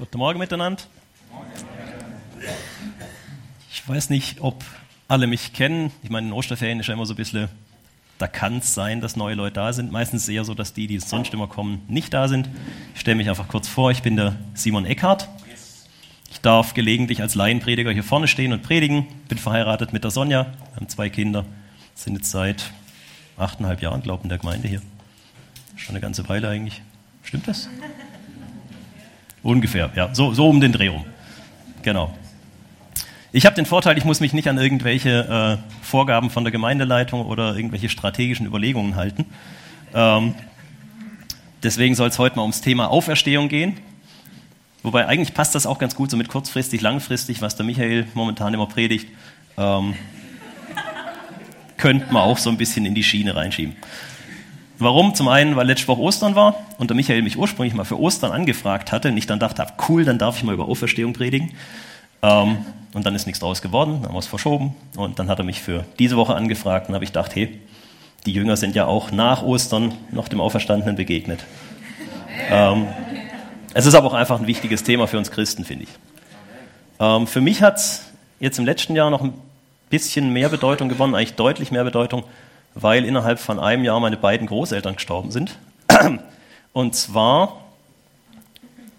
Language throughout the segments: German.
Guten Morgen miteinander. Ich weiß nicht, ob alle mich kennen. Ich meine, in Osterferien ist ja immer so ein bisschen, da kann es sein, dass neue Leute da sind. Meistens eher so, dass die, die sonst immer kommen, nicht da sind. Ich stelle mich einfach kurz vor. Ich bin der Simon Eckhardt. Ich darf gelegentlich als Laienprediger hier vorne stehen und predigen. Bin verheiratet mit der Sonja. Wir haben zwei Kinder. Sind jetzt seit achteinhalb Jahren, glaube ich, in der Gemeinde hier. Schon eine ganze Weile eigentlich. Stimmt das? Ungefähr, ja. So, so um den Dreh rum. Genau. Ich habe den Vorteil, ich muss mich nicht an irgendwelche äh, Vorgaben von der Gemeindeleitung oder irgendwelche strategischen Überlegungen halten. Ähm, deswegen soll es heute mal ums Thema Auferstehung gehen. Wobei eigentlich passt das auch ganz gut so mit kurzfristig, langfristig, was der Michael momentan immer predigt. Ähm, könnte man auch so ein bisschen in die Schiene reinschieben. Warum? Zum einen, weil letzte Woche Ostern war und der Michael mich ursprünglich mal für Ostern angefragt hatte und ich dann dachte, cool, dann darf ich mal über Auferstehung predigen. Ähm, und dann ist nichts draus geworden, dann haben wir es verschoben und dann hat er mich für diese Woche angefragt und habe ich gedacht, hey, die Jünger sind ja auch nach Ostern noch dem Auferstandenen begegnet. Ähm, es ist aber auch einfach ein wichtiges Thema für uns Christen, finde ich. Ähm, für mich hat es jetzt im letzten Jahr noch ein bisschen mehr Bedeutung gewonnen, eigentlich deutlich mehr Bedeutung, weil innerhalb von einem Jahr meine beiden Großeltern gestorben sind. Und zwar,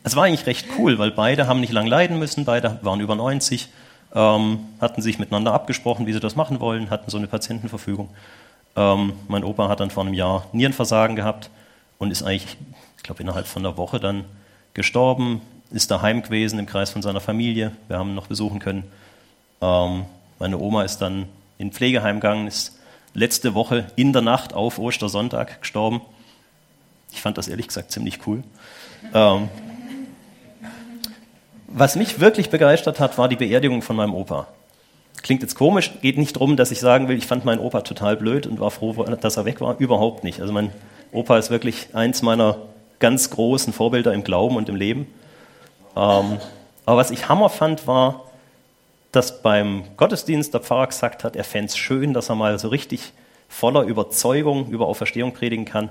es war eigentlich recht cool, weil beide haben nicht lang leiden müssen, beide waren über 90, ähm, hatten sich miteinander abgesprochen, wie sie das machen wollen, hatten so eine Patientenverfügung. Ähm, mein Opa hat dann vor einem Jahr Nierenversagen gehabt und ist eigentlich, ich glaube, innerhalb von einer Woche dann gestorben, ist daheim gewesen im Kreis von seiner Familie. Wir haben ihn noch besuchen können. Ähm, meine Oma ist dann in Pflegeheim gegangen, ist letzte Woche in der Nacht auf Ostersonntag gestorben. Ich fand das ehrlich gesagt ziemlich cool. Ähm, was mich wirklich begeistert hat, war die Beerdigung von meinem Opa. Klingt jetzt komisch, geht nicht darum, dass ich sagen will, ich fand meinen Opa total blöd und war froh, dass er weg war. Überhaupt nicht. Also mein Opa ist wirklich eins meiner ganz großen Vorbilder im Glauben und im Leben. Ähm, aber was ich Hammer fand, war, dass beim Gottesdienst der Pfarrer gesagt hat, er fände es schön, dass er mal so richtig voller Überzeugung über Auferstehung predigen kann,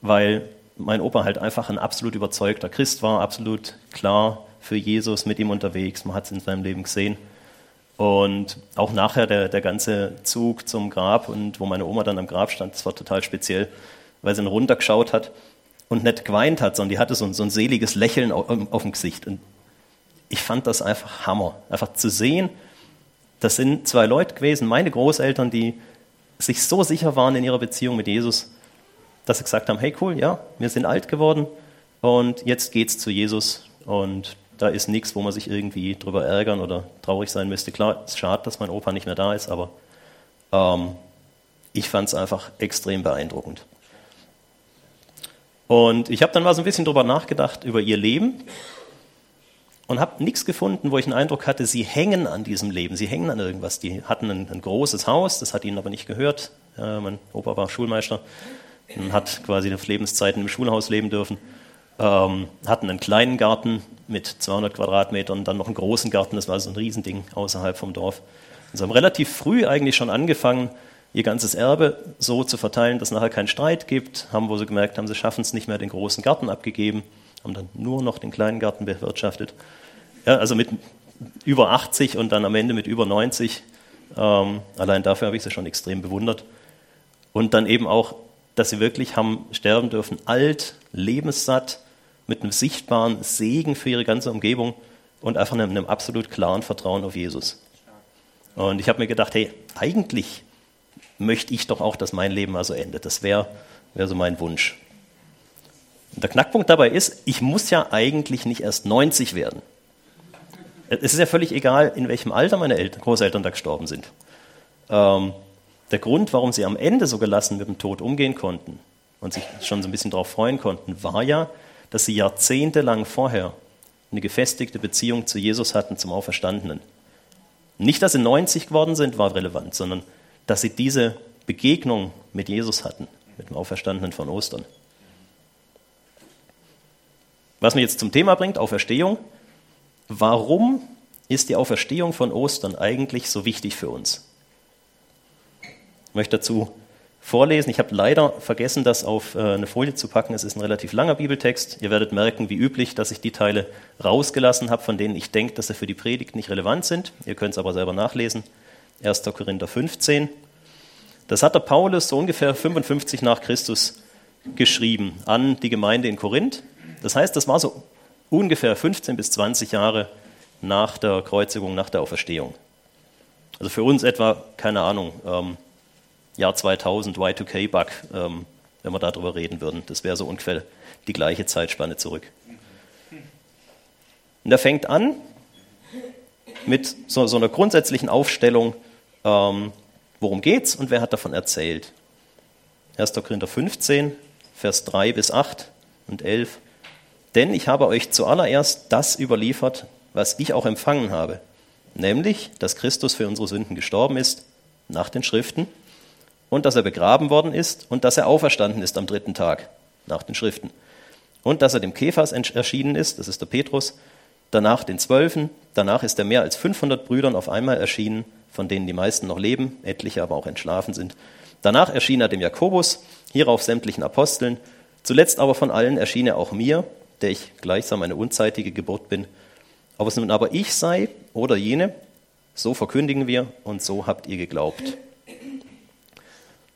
weil mein Opa halt einfach ein absolut überzeugter Christ war, absolut klar für Jesus mit ihm unterwegs. Man hat es in seinem Leben gesehen. Und auch nachher der, der ganze Zug zum Grab und wo meine Oma dann am Grab stand, das war total speziell, weil sie dann runtergeschaut hat und nicht geweint hat, sondern die hatte so ein, so ein seliges Lächeln auf, auf dem Gesicht. Und ich fand das einfach Hammer. Einfach zu sehen, das sind zwei Leute gewesen, meine Großeltern, die sich so sicher waren in ihrer Beziehung mit Jesus, dass sie gesagt haben, hey cool, ja, wir sind alt geworden und jetzt geht's zu Jesus und da ist nichts, wo man sich irgendwie drüber ärgern oder traurig sein müsste. Klar, es ist schade, dass mein Opa nicht mehr da ist, aber ähm, ich fand es einfach extrem beeindruckend. Und ich habe dann mal so ein bisschen drüber nachgedacht, über ihr Leben und habe nichts gefunden, wo ich den Eindruck hatte, sie hängen an diesem Leben, sie hängen an irgendwas. Die hatten ein, ein großes Haus, das hat ihnen aber nicht gehört. Äh, mein Opa war Schulmeister und hat quasi auf Lebenszeiten im Schulhaus leben dürfen. Ähm, hatten einen kleinen Garten mit 200 Quadratmetern, dann noch einen großen Garten, das war so ein Riesending außerhalb vom Dorf. Und sie haben relativ früh eigentlich schon angefangen, ihr ganzes Erbe so zu verteilen, dass nachher keinen Streit gibt, haben, wo sie gemerkt haben, sie schaffen es nicht mehr, den großen Garten abgegeben, haben dann nur noch den kleinen Garten bewirtschaftet ja, also mit über 80 und dann am Ende mit über 90. Ähm, allein dafür habe ich sie schon extrem bewundert. Und dann eben auch, dass sie wirklich haben sterben dürfen, alt, lebenssatt, mit einem sichtbaren Segen für ihre ganze Umgebung und einfach einem, einem absolut klaren Vertrauen auf Jesus. Und ich habe mir gedacht, hey, eigentlich möchte ich doch auch, dass mein Leben mal so endet. Das wäre wär so mein Wunsch. Und der Knackpunkt dabei ist, ich muss ja eigentlich nicht erst 90 werden. Es ist ja völlig egal, in welchem Alter meine Eltern, Großeltern da gestorben sind. Ähm, der Grund, warum sie am Ende so gelassen mit dem Tod umgehen konnten und sich schon so ein bisschen darauf freuen konnten, war ja, dass sie jahrzehntelang vorher eine gefestigte Beziehung zu Jesus hatten, zum Auferstandenen. Nicht, dass sie 90 geworden sind, war relevant, sondern dass sie diese Begegnung mit Jesus hatten, mit dem Auferstandenen von Ostern. Was mich jetzt zum Thema bringt, Auferstehung. Warum ist die Auferstehung von Ostern eigentlich so wichtig für uns? Ich möchte dazu vorlesen. Ich habe leider vergessen, das auf äh, eine Folie zu packen. Es ist ein relativ langer Bibeltext. Ihr werdet merken, wie üblich, dass ich die Teile rausgelassen habe, von denen ich denke, dass sie für die Predigt nicht relevant sind. Ihr könnt es aber selber nachlesen. 1. Korinther 15. Das hat der Paulus so ungefähr 55 nach Christus geschrieben an die Gemeinde in Korinth. Das heißt, das war so ungefähr 15 bis 20 Jahre nach der Kreuzigung, nach der Auferstehung. Also für uns etwa, keine Ahnung, ähm, Jahr 2000, Y2K-Bug, ähm, wenn wir darüber reden würden. Das wäre so ungefähr die gleiche Zeitspanne zurück. Und er fängt an mit so, so einer grundsätzlichen Aufstellung, ähm, worum geht's und wer hat davon erzählt. 1. Korinther 15, Vers 3 bis 8 und 11. Denn ich habe euch zuallererst das überliefert, was ich auch empfangen habe, nämlich, dass Christus für unsere Sünden gestorben ist, nach den Schriften, und dass er begraben worden ist und dass er auferstanden ist am dritten Tag nach den Schriften. Und dass er dem Kephas erschienen ist, das ist der Petrus, danach den Zwölfen, danach ist er mehr als 500 Brüdern auf einmal erschienen, von denen die meisten noch leben, etliche aber auch entschlafen sind. Danach erschien er dem Jakobus, hierauf sämtlichen Aposteln, zuletzt aber von allen erschien er auch mir, der ich gleichsam eine unzeitige Geburt bin. Ob es nun aber ich sei oder jene, so verkündigen wir und so habt ihr geglaubt.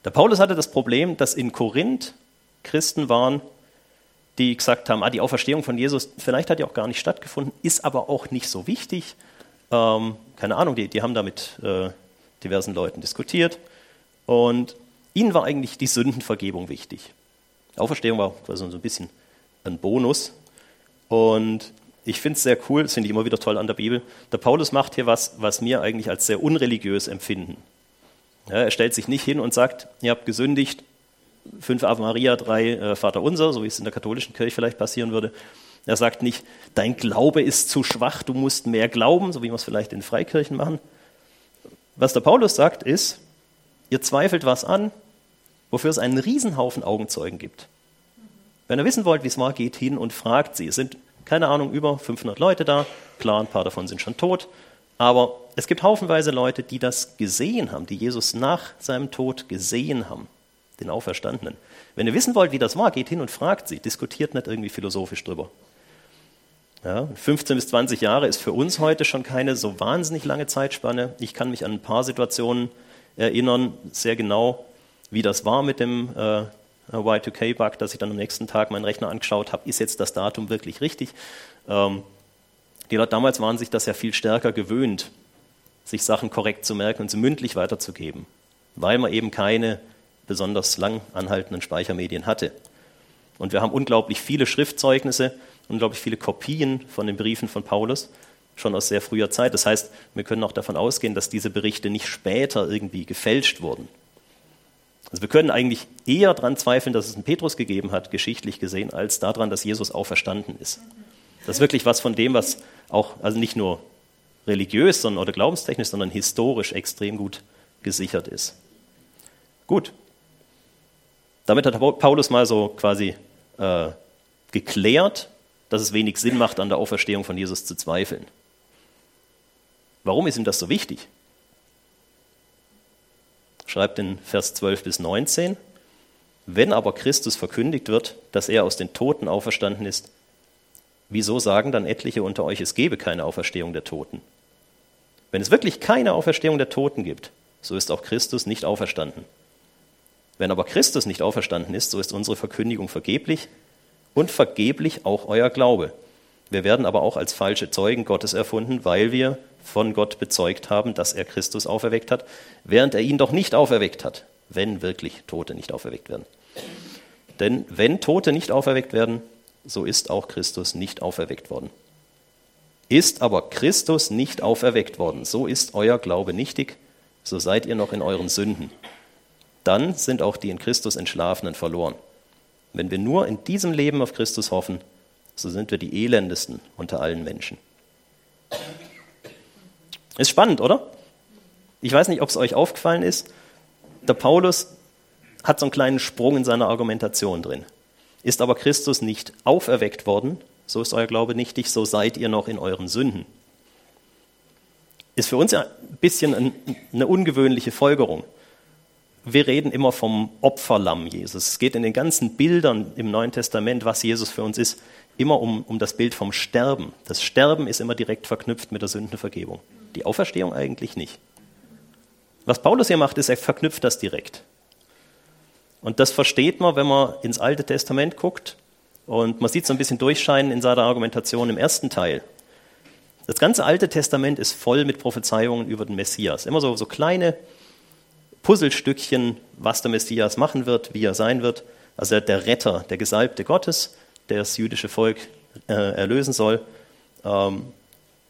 Der Paulus hatte das Problem, dass in Korinth Christen waren, die gesagt haben, ah, die Auferstehung von Jesus, vielleicht hat die auch gar nicht stattgefunden, ist aber auch nicht so wichtig. Ähm, keine Ahnung, die, die haben da mit äh, diversen Leuten diskutiert. Und ihnen war eigentlich die Sündenvergebung wichtig. Die Auferstehung war quasi so ein bisschen ein Bonus. Und ich finde es sehr cool, das finde ich immer wieder toll an der Bibel. Der Paulus macht hier was, was mir eigentlich als sehr unreligiös empfinden. Ja, er stellt sich nicht hin und sagt, ihr habt gesündigt, fünf Ave Maria, drei äh, Vater Unser, so wie es in der katholischen Kirche vielleicht passieren würde. Er sagt nicht, dein Glaube ist zu schwach, du musst mehr glauben, so wie wir es vielleicht in Freikirchen machen. Was der Paulus sagt, ist, ihr zweifelt was an, wofür es einen Riesenhaufen Augenzeugen gibt. Wenn ihr wissen wollt, wie es war, geht hin und fragt sie. Es sind, keine Ahnung, über 500 Leute da. Klar, ein paar davon sind schon tot. Aber es gibt haufenweise Leute, die das gesehen haben, die Jesus nach seinem Tod gesehen haben, den Auferstandenen. Wenn ihr wissen wollt, wie das war, geht hin und fragt sie, diskutiert nicht irgendwie philosophisch drüber. Ja, 15 bis 20 Jahre ist für uns heute schon keine so wahnsinnig lange Zeitspanne. Ich kann mich an ein paar Situationen erinnern, sehr genau, wie das war mit dem äh, Y2K-Bug, dass ich dann am nächsten Tag meinen Rechner angeschaut habe, ist jetzt das Datum wirklich richtig? Ähm, die Leute damals waren sich das ja viel stärker gewöhnt, sich Sachen korrekt zu merken und sie mündlich weiterzugeben, weil man eben keine besonders lang anhaltenden Speichermedien hatte. Und wir haben unglaublich viele Schriftzeugnisse, unglaublich viele Kopien von den Briefen von Paulus, schon aus sehr früher Zeit. Das heißt, wir können auch davon ausgehen, dass diese Berichte nicht später irgendwie gefälscht wurden. Also wir können eigentlich eher daran zweifeln, dass es einen Petrus gegeben hat, geschichtlich gesehen, als daran, dass Jesus auferstanden ist. Das ist wirklich was von dem, was auch, also nicht nur religiös sondern, oder glaubenstechnisch, sondern historisch extrem gut gesichert ist. Gut. Damit hat Paulus mal so quasi äh, geklärt, dass es wenig Sinn macht, an der Auferstehung von Jesus zu zweifeln. Warum ist ihm das so wichtig? Schreibt in Vers 12 bis 19, wenn aber Christus verkündigt wird, dass er aus den Toten auferstanden ist, wieso sagen dann etliche unter euch, es gebe keine Auferstehung der Toten? Wenn es wirklich keine Auferstehung der Toten gibt, so ist auch Christus nicht auferstanden. Wenn aber Christus nicht auferstanden ist, so ist unsere Verkündigung vergeblich und vergeblich auch euer Glaube. Wir werden aber auch als falsche Zeugen Gottes erfunden, weil wir von Gott bezeugt haben, dass er Christus auferweckt hat, während er ihn doch nicht auferweckt hat, wenn wirklich Tote nicht auferweckt werden. Denn wenn Tote nicht auferweckt werden, so ist auch Christus nicht auferweckt worden. Ist aber Christus nicht auferweckt worden, so ist euer Glaube nichtig, so seid ihr noch in euren Sünden. Dann sind auch die in Christus Entschlafenen verloren. Wenn wir nur in diesem Leben auf Christus hoffen, so sind wir die elendesten unter allen Menschen. Ist spannend, oder? Ich weiß nicht, ob es euch aufgefallen ist. Der Paulus hat so einen kleinen Sprung in seiner Argumentation drin. Ist aber Christus nicht auferweckt worden, so ist euer Glaube nichtig, so seid ihr noch in euren Sünden. Ist für uns ja ein bisschen eine ungewöhnliche Folgerung. wir reden immer vom Opferlamm Jesus. Es geht in den ganzen Bildern im Neuen Testament, was Jesus für uns ist, immer um, um das Bild vom Sterben. Das Sterben ist immer direkt verknüpft mit der Sündenvergebung. Die Auferstehung eigentlich nicht. Was Paulus hier macht, ist, er verknüpft das direkt. Und das versteht man, wenn man ins Alte Testament guckt. Und man sieht so ein bisschen durchscheinen in seiner Argumentation im ersten Teil. Das ganze Alte Testament ist voll mit Prophezeiungen über den Messias. Immer so, so kleine Puzzlestückchen, was der Messias machen wird, wie er sein wird. Also der Retter, der Gesalbte Gottes, der das jüdische Volk äh, erlösen soll. Ähm,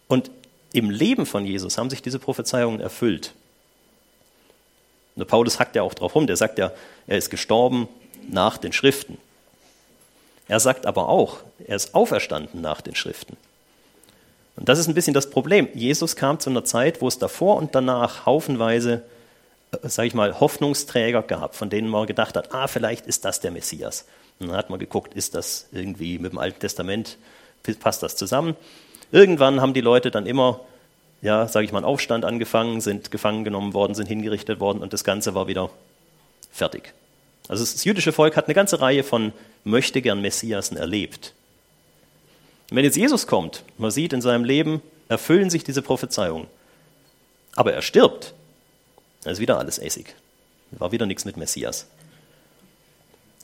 und im Leben von Jesus haben sich diese Prophezeiungen erfüllt. Und Paulus hackt ja auch drauf rum, der sagt ja, er ist gestorben nach den Schriften. Er sagt aber auch, er ist auferstanden nach den Schriften. Und das ist ein bisschen das Problem. Jesus kam zu einer Zeit, wo es davor und danach haufenweise, äh, sage ich mal, Hoffnungsträger gab, von denen man gedacht hat, ah, vielleicht ist das der Messias. Und dann hat man geguckt, ist das irgendwie mit dem Alten Testament, passt das zusammen? Irgendwann haben die Leute dann immer ja, sage ich mal, einen Aufstand angefangen, sind gefangen genommen worden, sind hingerichtet worden und das Ganze war wieder fertig. Also das jüdische Volk hat eine ganze Reihe von möchtegern Messiasen erlebt. Und wenn jetzt Jesus kommt, man sieht in seinem Leben, erfüllen sich diese Prophezeiungen, aber er stirbt, dann ist wieder alles Essig. War wieder nichts mit Messias.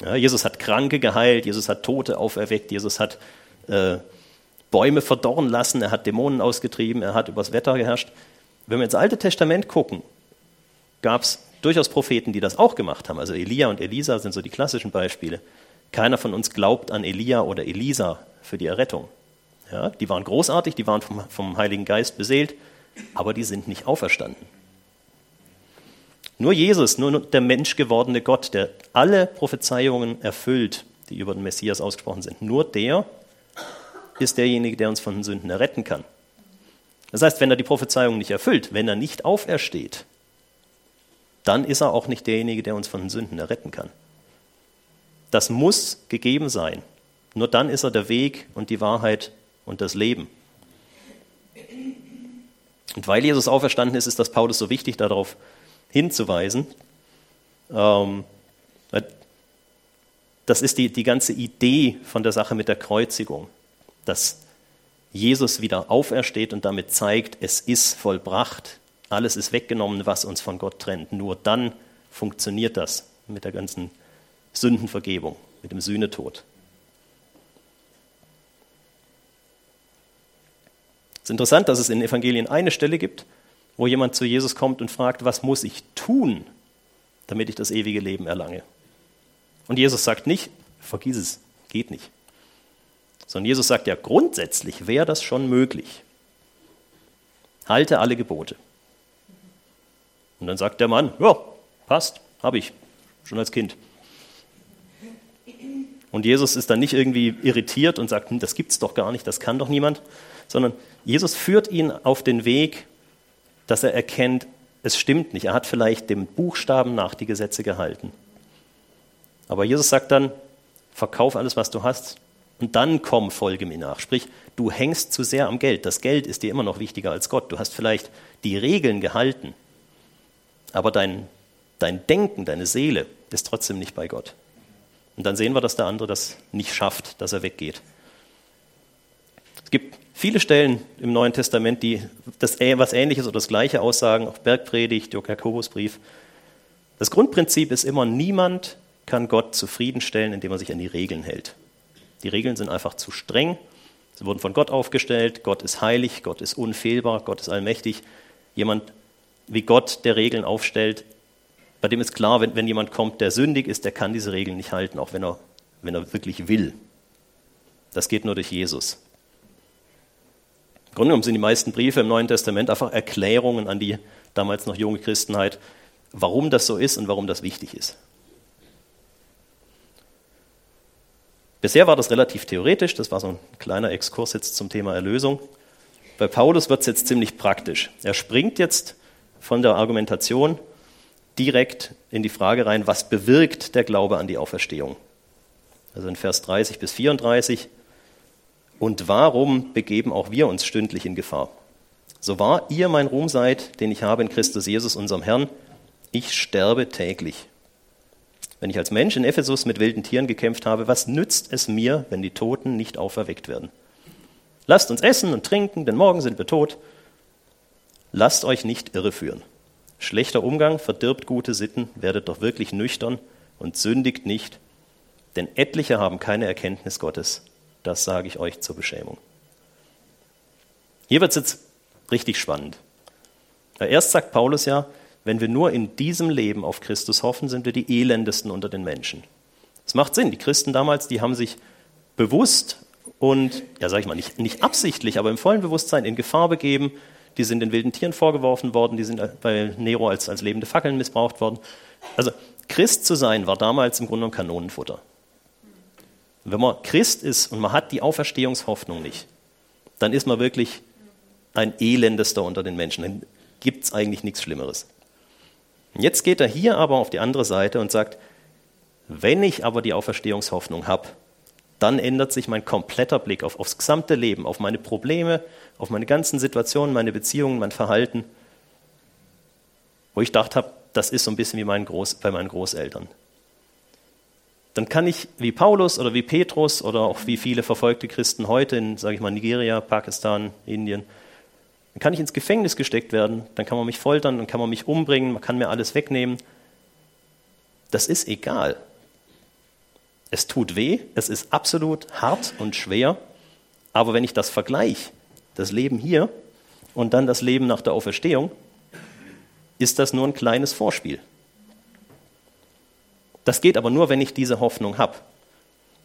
Ja, Jesus hat Kranke geheilt, Jesus hat Tote auferweckt, Jesus hat äh, Bäume verdorren lassen, er hat Dämonen ausgetrieben, er hat übers Wetter geherrscht. Wenn wir ins Alte Testament gucken, gab es durchaus Propheten, die das auch gemacht haben. Also Elia und Elisa sind so die klassischen Beispiele. Keiner von uns glaubt an Elia oder Elisa für die Errettung. Ja, die waren großartig, die waren vom, vom Heiligen Geist beseelt, aber die sind nicht auferstanden. Nur Jesus, nur der menschgewordene Gott, der alle Prophezeiungen erfüllt, die über den Messias ausgesprochen sind, nur der ist derjenige, der uns von den Sünden erretten kann. Das heißt, wenn er die Prophezeiung nicht erfüllt, wenn er nicht aufersteht, dann ist er auch nicht derjenige, der uns von den Sünden erretten kann. Das muss gegeben sein. Nur dann ist er der Weg und die Wahrheit und das Leben. Und weil Jesus auferstanden ist, ist das Paulus so wichtig, darauf hinzuweisen. Ähm, das ist die, die ganze Idee von der Sache mit der Kreuzigung dass Jesus wieder aufersteht und damit zeigt, es ist vollbracht, alles ist weggenommen, was uns von Gott trennt. Nur dann funktioniert das mit der ganzen Sündenvergebung, mit dem Sühnetod. Es ist interessant, dass es in den Evangelien eine Stelle gibt, wo jemand zu Jesus kommt und fragt, was muss ich tun, damit ich das ewige Leben erlange? Und Jesus sagt nicht, vergiss es, geht nicht. Sondern Jesus sagt ja, grundsätzlich wäre das schon möglich. Halte alle Gebote. Und dann sagt der Mann, ja, passt, habe ich, schon als Kind. Und Jesus ist dann nicht irgendwie irritiert und sagt, hm, das gibt's doch gar nicht, das kann doch niemand, sondern Jesus führt ihn auf den Weg, dass er erkennt, es stimmt nicht. Er hat vielleicht dem Buchstaben nach die Gesetze gehalten. Aber Jesus sagt dann, verkauf alles, was du hast, und dann komm, folge mir nach. Sprich, du hängst zu sehr am Geld. Das Geld ist dir immer noch wichtiger als Gott. Du hast vielleicht die Regeln gehalten, aber dein, dein Denken, deine Seele ist trotzdem nicht bei Gott. Und dann sehen wir, dass der andere das nicht schafft, dass er weggeht. Es gibt viele Stellen im Neuen Testament, die das was Ähnliches oder das Gleiche aussagen, auch Bergpredigt, Jakobusbrief. Das Grundprinzip ist immer, niemand kann Gott zufriedenstellen, indem er sich an die Regeln hält. Die Regeln sind einfach zu streng. Sie wurden von Gott aufgestellt. Gott ist heilig, Gott ist unfehlbar, Gott ist allmächtig. Jemand wie Gott, der Regeln aufstellt, bei dem ist klar, wenn, wenn jemand kommt, der sündig ist, der kann diese Regeln nicht halten, auch wenn er, wenn er wirklich will. Das geht nur durch Jesus. Im Grunde genommen sind die meisten Briefe im Neuen Testament einfach Erklärungen an die damals noch junge Christenheit, warum das so ist und warum das wichtig ist. Bisher war das relativ theoretisch, das war so ein kleiner Exkurs jetzt zum Thema Erlösung. Bei Paulus wird es jetzt ziemlich praktisch. Er springt jetzt von der Argumentation direkt in die Frage rein, was bewirkt der Glaube an die Auferstehung? Also in Vers 30 bis 34. Und warum begeben auch wir uns stündlich in Gefahr? So wahr ihr mein Ruhm seid, den ich habe in Christus Jesus, unserem Herrn, ich sterbe täglich. Wenn ich als Mensch in Ephesus mit wilden Tieren gekämpft habe, was nützt es mir, wenn die Toten nicht auferweckt werden? Lasst uns essen und trinken, denn morgen sind wir tot. Lasst euch nicht irreführen. Schlechter Umgang verdirbt gute Sitten, werdet doch wirklich nüchtern und sündigt nicht, denn etliche haben keine Erkenntnis Gottes. Das sage ich euch zur Beschämung. Hier wird es jetzt richtig spannend. Erst sagt Paulus ja, wenn wir nur in diesem Leben auf Christus hoffen, sind wir die elendesten unter den Menschen. Das macht Sinn. Die Christen damals, die haben sich bewusst und, ja, sag ich mal, nicht, nicht absichtlich, aber im vollen Bewusstsein in Gefahr begeben. Die sind den wilden Tieren vorgeworfen worden, die sind bei Nero als, als lebende Fackeln missbraucht worden. Also, Christ zu sein war damals im Grunde genommen Kanonenfutter. Wenn man Christ ist und man hat die Auferstehungshoffnung nicht, dann ist man wirklich ein Elendester unter den Menschen. Dann gibt es eigentlich nichts Schlimmeres. Jetzt geht er hier aber auf die andere Seite und sagt, wenn ich aber die Auferstehungshoffnung habe, dann ändert sich mein kompletter Blick auf, aufs gesamte Leben, auf meine Probleme, auf meine ganzen Situationen, meine Beziehungen, mein Verhalten, wo ich gedacht habe, das ist so ein bisschen wie mein Groß, bei meinen Großeltern. Dann kann ich wie Paulus oder wie Petrus oder auch wie viele verfolgte Christen heute in, sage ich mal, Nigeria, Pakistan, Indien, dann kann ich ins Gefängnis gesteckt werden, dann kann man mich foltern, dann kann man mich umbringen, man kann mir alles wegnehmen. Das ist egal. Es tut weh, es ist absolut hart und schwer, aber wenn ich das vergleiche, das Leben hier und dann das Leben nach der Auferstehung, ist das nur ein kleines Vorspiel. Das geht aber nur, wenn ich diese Hoffnung habe.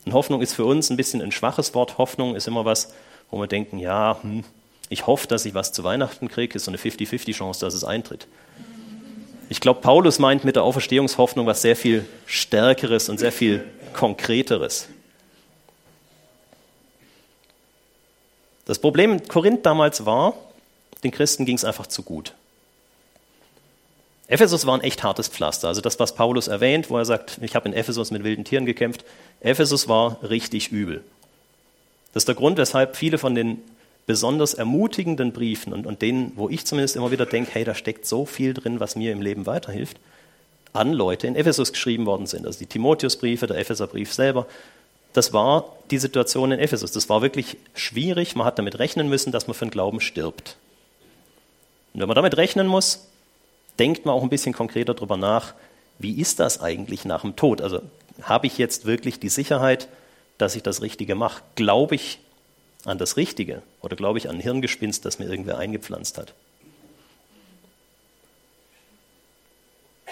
Und Hoffnung ist für uns ein bisschen ein schwaches Wort. Hoffnung ist immer was, wo wir denken, ja, hm, ich hoffe, dass ich was zu Weihnachten kriege, ist so eine 50-50 Chance, dass es eintritt. Ich glaube, Paulus meint mit der Auferstehungshoffnung was sehr viel Stärkeres und sehr viel Konkreteres. Das Problem in Korinth damals war, den Christen ging es einfach zu gut. Ephesus war ein echt hartes Pflaster. Also das, was Paulus erwähnt, wo er sagt, ich habe in Ephesus mit wilden Tieren gekämpft. Ephesus war richtig übel. Das ist der Grund, weshalb viele von den besonders ermutigenden Briefen und, und denen, wo ich zumindest immer wieder denke, hey, da steckt so viel drin, was mir im Leben weiterhilft, an Leute in Ephesus geschrieben worden sind. Also die Timotheusbriefe, der Epheserbrief selber. Das war die Situation in Ephesus. Das war wirklich schwierig. Man hat damit rechnen müssen, dass man für den Glauben stirbt. Und wenn man damit rechnen muss, denkt man auch ein bisschen konkreter darüber nach, wie ist das eigentlich nach dem Tod? Also habe ich jetzt wirklich die Sicherheit, dass ich das Richtige mache? Glaube ich an das Richtige oder glaube ich an ein Hirngespinst, das mir irgendwer eingepflanzt hat?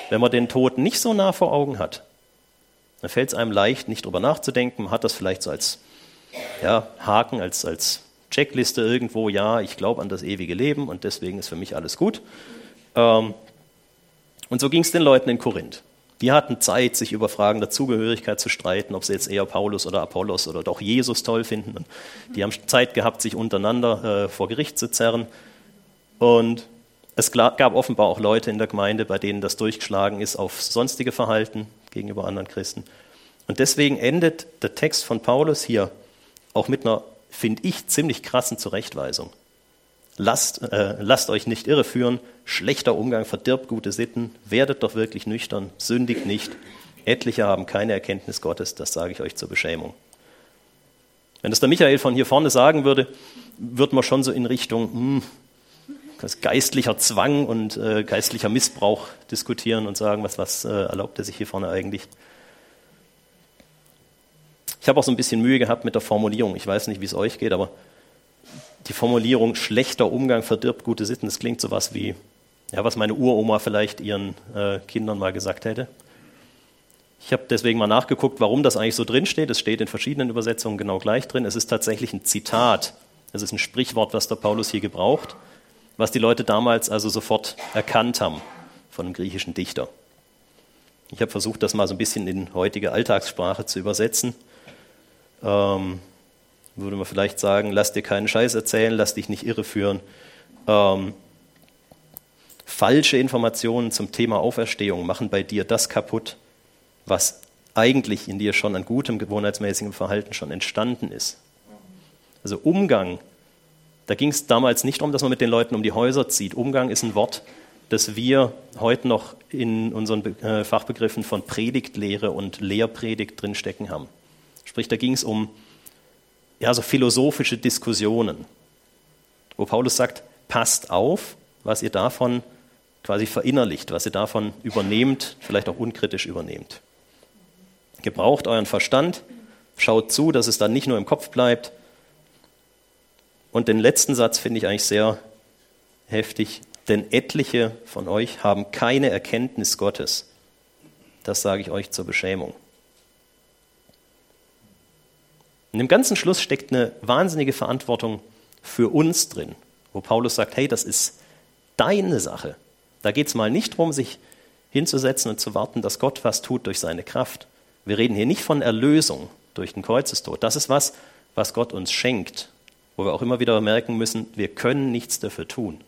Wenn man den Tod nicht so nah vor Augen hat, dann fällt es einem leicht, nicht drüber nachzudenken. Man hat das vielleicht so als ja, Haken, als, als Checkliste irgendwo, ja, ich glaube an das ewige Leben und deswegen ist für mich alles gut. Ähm, und so ging es den Leuten in Korinth. Die hatten Zeit, sich über Fragen der Zugehörigkeit zu streiten, ob sie jetzt eher Paulus oder Apollos oder doch Jesus toll finden. Und die haben Zeit gehabt, sich untereinander äh, vor Gericht zu zerren. Und es gab offenbar auch Leute in der Gemeinde, bei denen das durchgeschlagen ist auf sonstige Verhalten gegenüber anderen Christen. Und deswegen endet der Text von Paulus hier auch mit einer, finde ich, ziemlich krassen Zurechtweisung. Lasst, äh, lasst euch nicht irreführen, schlechter Umgang verdirbt gute Sitten, werdet doch wirklich nüchtern, sündigt nicht. Etliche haben keine Erkenntnis Gottes, das sage ich euch zur Beschämung. Wenn das der Michael von hier vorne sagen würde, würde man schon so in Richtung hm, geistlicher Zwang und äh, geistlicher Missbrauch diskutieren und sagen, was, was äh, erlaubt er sich hier vorne eigentlich. Ich habe auch so ein bisschen Mühe gehabt mit der Formulierung. Ich weiß nicht, wie es euch geht, aber die Formulierung schlechter Umgang verdirbt gute Sitten, das klingt so was wie, ja, was meine Uroma vielleicht ihren äh, Kindern mal gesagt hätte. Ich habe deswegen mal nachgeguckt, warum das eigentlich so drin steht. Es steht in verschiedenen Übersetzungen genau gleich drin. Es ist tatsächlich ein Zitat. Es ist ein Sprichwort, was der Paulus hier gebraucht, was die Leute damals also sofort erkannt haben von einem griechischen Dichter. Ich habe versucht, das mal so ein bisschen in heutige Alltagssprache zu übersetzen. Ähm, würde man vielleicht sagen, lass dir keinen Scheiß erzählen, lass dich nicht irreführen. Ähm, falsche Informationen zum Thema Auferstehung machen bei dir das kaputt, was eigentlich in dir schon an gutem, gewohnheitsmäßigem Verhalten schon entstanden ist. Also Umgang, da ging es damals nicht darum, dass man mit den Leuten um die Häuser zieht. Umgang ist ein Wort, das wir heute noch in unseren äh, Fachbegriffen von Predigtlehre und Lehrpredigt drinstecken haben. Sprich, da ging es um ja, so philosophische Diskussionen, wo Paulus sagt, passt auf, was ihr davon quasi verinnerlicht, was ihr davon übernehmt, vielleicht auch unkritisch übernehmt. Gebraucht euren Verstand, schaut zu, dass es dann nicht nur im Kopf bleibt. Und den letzten Satz finde ich eigentlich sehr heftig, denn etliche von euch haben keine Erkenntnis Gottes. Das sage ich euch zur Beschämung. In dem ganzen Schluss steckt eine wahnsinnige Verantwortung für uns drin, wo Paulus sagt, hey, das ist deine Sache. Da geht es mal nicht darum, sich hinzusetzen und zu warten, dass Gott was tut durch seine Kraft. Wir reden hier nicht von Erlösung durch den Kreuzestod. Das ist was, was Gott uns schenkt, wo wir auch immer wieder merken müssen, wir können nichts dafür tun.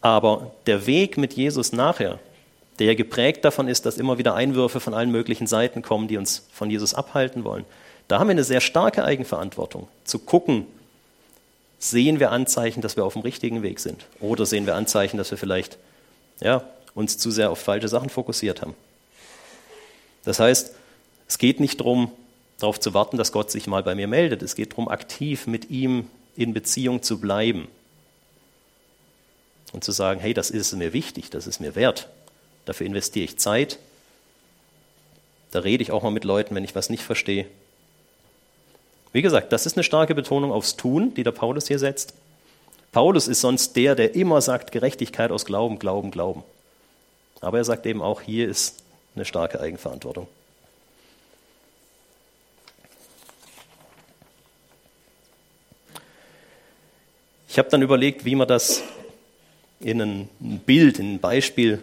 Aber der Weg mit Jesus nachher, der geprägt davon ist, dass immer wieder Einwürfe von allen möglichen Seiten kommen, die uns von Jesus abhalten wollen, da haben wir eine sehr starke Eigenverantwortung, zu gucken, sehen wir Anzeichen, dass wir auf dem richtigen Weg sind? Oder sehen wir Anzeichen, dass wir vielleicht ja, uns zu sehr auf falsche Sachen fokussiert haben? Das heißt, es geht nicht darum, darauf zu warten, dass Gott sich mal bei mir meldet. Es geht darum, aktiv mit ihm in Beziehung zu bleiben und zu sagen, hey, das ist mir wichtig, das ist mir wert. Dafür investiere ich Zeit. Da rede ich auch mal mit Leuten, wenn ich was nicht verstehe. Wie gesagt, das ist eine starke Betonung aufs Tun, die der Paulus hier setzt. Paulus ist sonst der, der immer sagt, Gerechtigkeit aus Glauben, Glauben, Glauben. Aber er sagt eben auch, hier ist eine starke Eigenverantwortung. Ich habe dann überlegt, wie man das in ein Bild, in ein Beispiel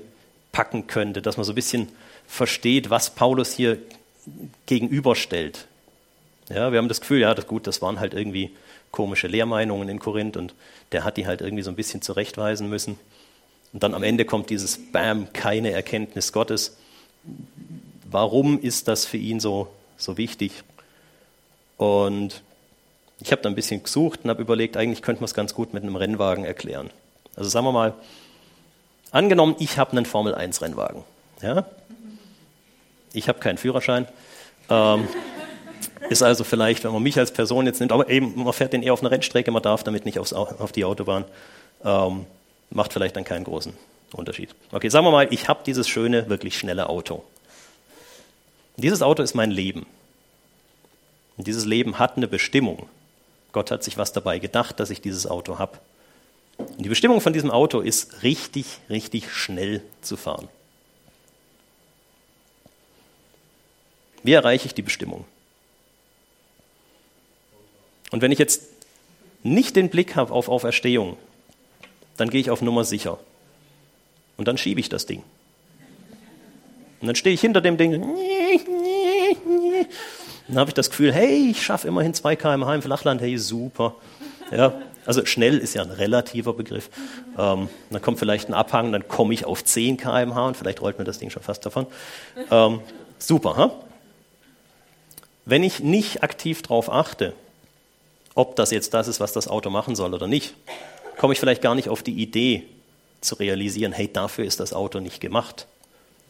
packen könnte, dass man so ein bisschen versteht, was Paulus hier gegenüberstellt. Ja, wir haben das Gefühl, ja, das gut, das waren halt irgendwie komische Lehrmeinungen in Korinth und der hat die halt irgendwie so ein bisschen zurechtweisen müssen. Und dann am Ende kommt dieses Bam, keine Erkenntnis Gottes. Warum ist das für ihn so, so wichtig? Und ich habe da ein bisschen gesucht und habe überlegt, eigentlich könnte man es ganz gut mit einem Rennwagen erklären. Also sagen wir mal, angenommen, ich habe einen Formel-1-Rennwagen. Ja? Ich habe keinen Führerschein. Ähm, ist also vielleicht, wenn man mich als Person jetzt nimmt, aber eben, man fährt den eher auf eine Rennstrecke, man darf damit nicht aufs, auf die Autobahn, ähm, macht vielleicht dann keinen großen Unterschied. Okay, sagen wir mal, ich habe dieses schöne, wirklich schnelle Auto. Dieses Auto ist mein Leben. Und dieses Leben hat eine Bestimmung. Gott hat sich was dabei gedacht, dass ich dieses Auto habe. Und die Bestimmung von diesem Auto ist, richtig, richtig schnell zu fahren. Wie erreiche ich die Bestimmung? Und wenn ich jetzt nicht den Blick habe auf Auferstehung, dann gehe ich auf Nummer sicher. Und dann schiebe ich das Ding. Und dann stehe ich hinter dem Ding. Dann habe ich das Gefühl, hey, ich schaffe immerhin 2 km/h im Flachland, hey, super. Ja, also schnell ist ja ein relativer Begriff. Ähm, dann kommt vielleicht ein Abhang, dann komme ich auf 10 km/h und vielleicht rollt mir das Ding schon fast davon. Ähm, super, ha? Wenn ich nicht aktiv darauf achte, ob das jetzt das ist, was das Auto machen soll oder nicht, komme ich vielleicht gar nicht auf die Idee zu realisieren, hey, dafür ist das Auto nicht gemacht.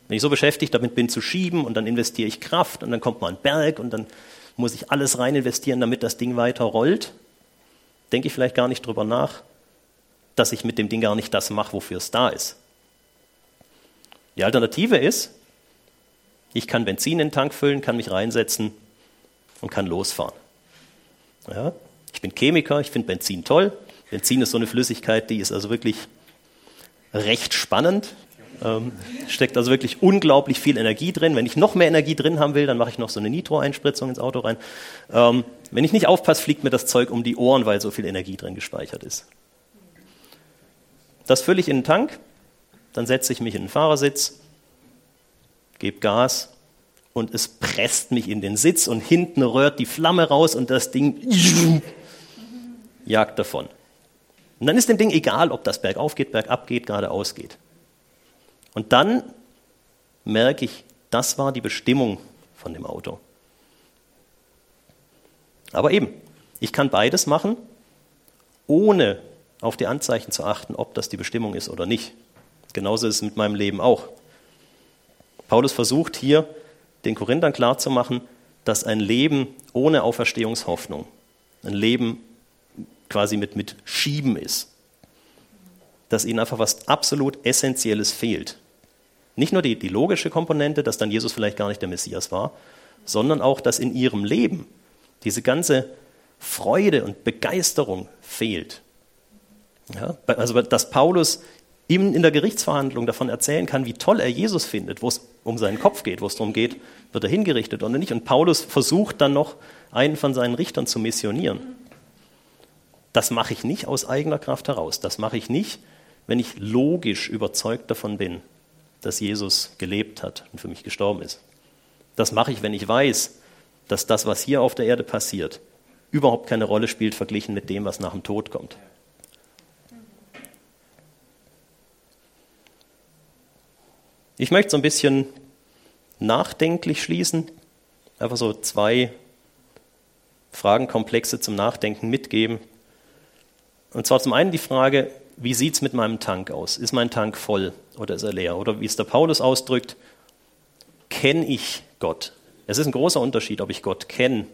Wenn ich so beschäftigt damit bin zu schieben und dann investiere ich Kraft und dann kommt mal ein Berg und dann muss ich alles rein investieren, damit das Ding weiter rollt, denke ich vielleicht gar nicht drüber nach, dass ich mit dem Ding gar nicht das mache, wofür es da ist. Die Alternative ist, ich kann Benzin in den Tank füllen, kann mich reinsetzen und kann losfahren. Ja? Ich bin Chemiker, ich finde Benzin toll. Benzin ist so eine Flüssigkeit, die ist also wirklich recht spannend. Ähm, steckt also wirklich unglaublich viel Energie drin. Wenn ich noch mehr Energie drin haben will, dann mache ich noch so eine Nitro-Einspritzung ins Auto rein. Ähm, wenn ich nicht aufpasse, fliegt mir das Zeug um die Ohren, weil so viel Energie drin gespeichert ist. Das fülle ich in den Tank, dann setze ich mich in den Fahrersitz, gebe Gas und es presst mich in den Sitz und hinten rührt die Flamme raus und das Ding jagt davon. Und dann ist dem Ding egal, ob das bergauf geht, bergab geht, geradeaus geht. Und dann merke ich, das war die Bestimmung von dem Auto. Aber eben, ich kann beides machen, ohne auf die Anzeichen zu achten, ob das die Bestimmung ist oder nicht. Genauso ist es mit meinem Leben auch. Paulus versucht hier, den Korinthern klarzumachen, dass ein Leben ohne Auferstehungshoffnung, ein Leben quasi mit, mit Schieben ist, dass ihnen einfach was absolut Essentielles fehlt. Nicht nur die, die logische Komponente, dass dann Jesus vielleicht gar nicht der Messias war, sondern auch, dass in ihrem Leben diese ganze Freude und Begeisterung fehlt. Ja, also, dass Paulus ihm in der Gerichtsverhandlung davon erzählen kann, wie toll er Jesus findet, wo es um seinen Kopf geht, wo es darum geht, wird er hingerichtet oder nicht. Und Paulus versucht dann noch, einen von seinen Richtern zu missionieren. Das mache ich nicht aus eigener Kraft heraus. Das mache ich nicht, wenn ich logisch überzeugt davon bin, dass Jesus gelebt hat und für mich gestorben ist. Das mache ich, wenn ich weiß, dass das, was hier auf der Erde passiert, überhaupt keine Rolle spielt verglichen mit dem, was nach dem Tod kommt. Ich möchte so ein bisschen nachdenklich schließen, einfach so zwei Fragenkomplexe zum Nachdenken mitgeben. Und zwar zum einen die Frage, wie sieht es mit meinem Tank aus? Ist mein Tank voll oder ist er leer? Oder wie es der Paulus ausdrückt, kenne ich Gott? Es ist ein großer Unterschied, ob ich Gott kenne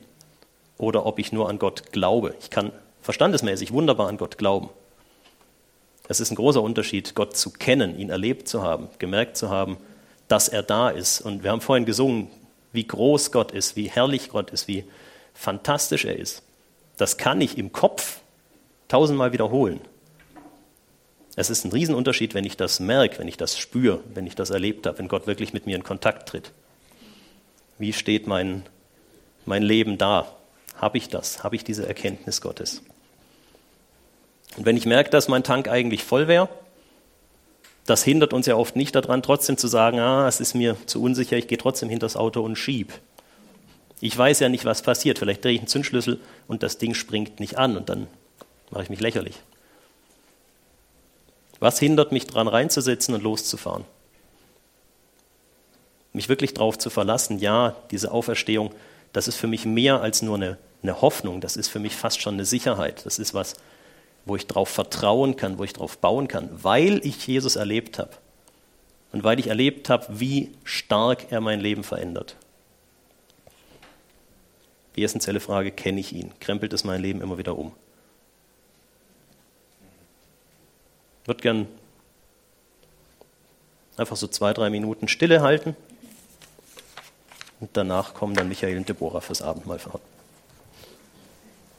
oder ob ich nur an Gott glaube. Ich kann verstandesmäßig wunderbar an Gott glauben. Es ist ein großer Unterschied, Gott zu kennen, ihn erlebt zu haben, gemerkt zu haben, dass er da ist. Und wir haben vorhin gesungen, wie groß Gott ist, wie herrlich Gott ist, wie fantastisch er ist. Das kann ich im Kopf tausendmal wiederholen. Es ist ein Riesenunterschied, wenn ich das merke, wenn ich das spüre, wenn ich das erlebt habe, wenn Gott wirklich mit mir in Kontakt tritt. Wie steht mein, mein Leben da? Habe ich das? Habe ich diese Erkenntnis Gottes? Und wenn ich merke, dass mein Tank eigentlich voll wäre, das hindert uns ja oft nicht daran, trotzdem zu sagen, ah, es ist mir zu unsicher, ich gehe trotzdem hinter das Auto und schieb. Ich weiß ja nicht, was passiert. Vielleicht drehe ich einen Zündschlüssel und das Ding springt nicht an und dann mache ich mich lächerlich. Was hindert mich daran, reinzusetzen und loszufahren? Mich wirklich darauf zu verlassen, ja, diese Auferstehung, das ist für mich mehr als nur eine, eine Hoffnung, das ist für mich fast schon eine Sicherheit. Das ist was, wo ich darauf vertrauen kann, wo ich darauf bauen kann, weil ich Jesus erlebt habe. Und weil ich erlebt habe, wie stark er mein Leben verändert. Die essentielle Frage, kenne ich ihn? Krempelt es mein Leben immer wieder um? Ich würde gern einfach so zwei, drei Minuten Stille halten. Und danach kommen dann Michael und Deborah fürs Abendmahl fort.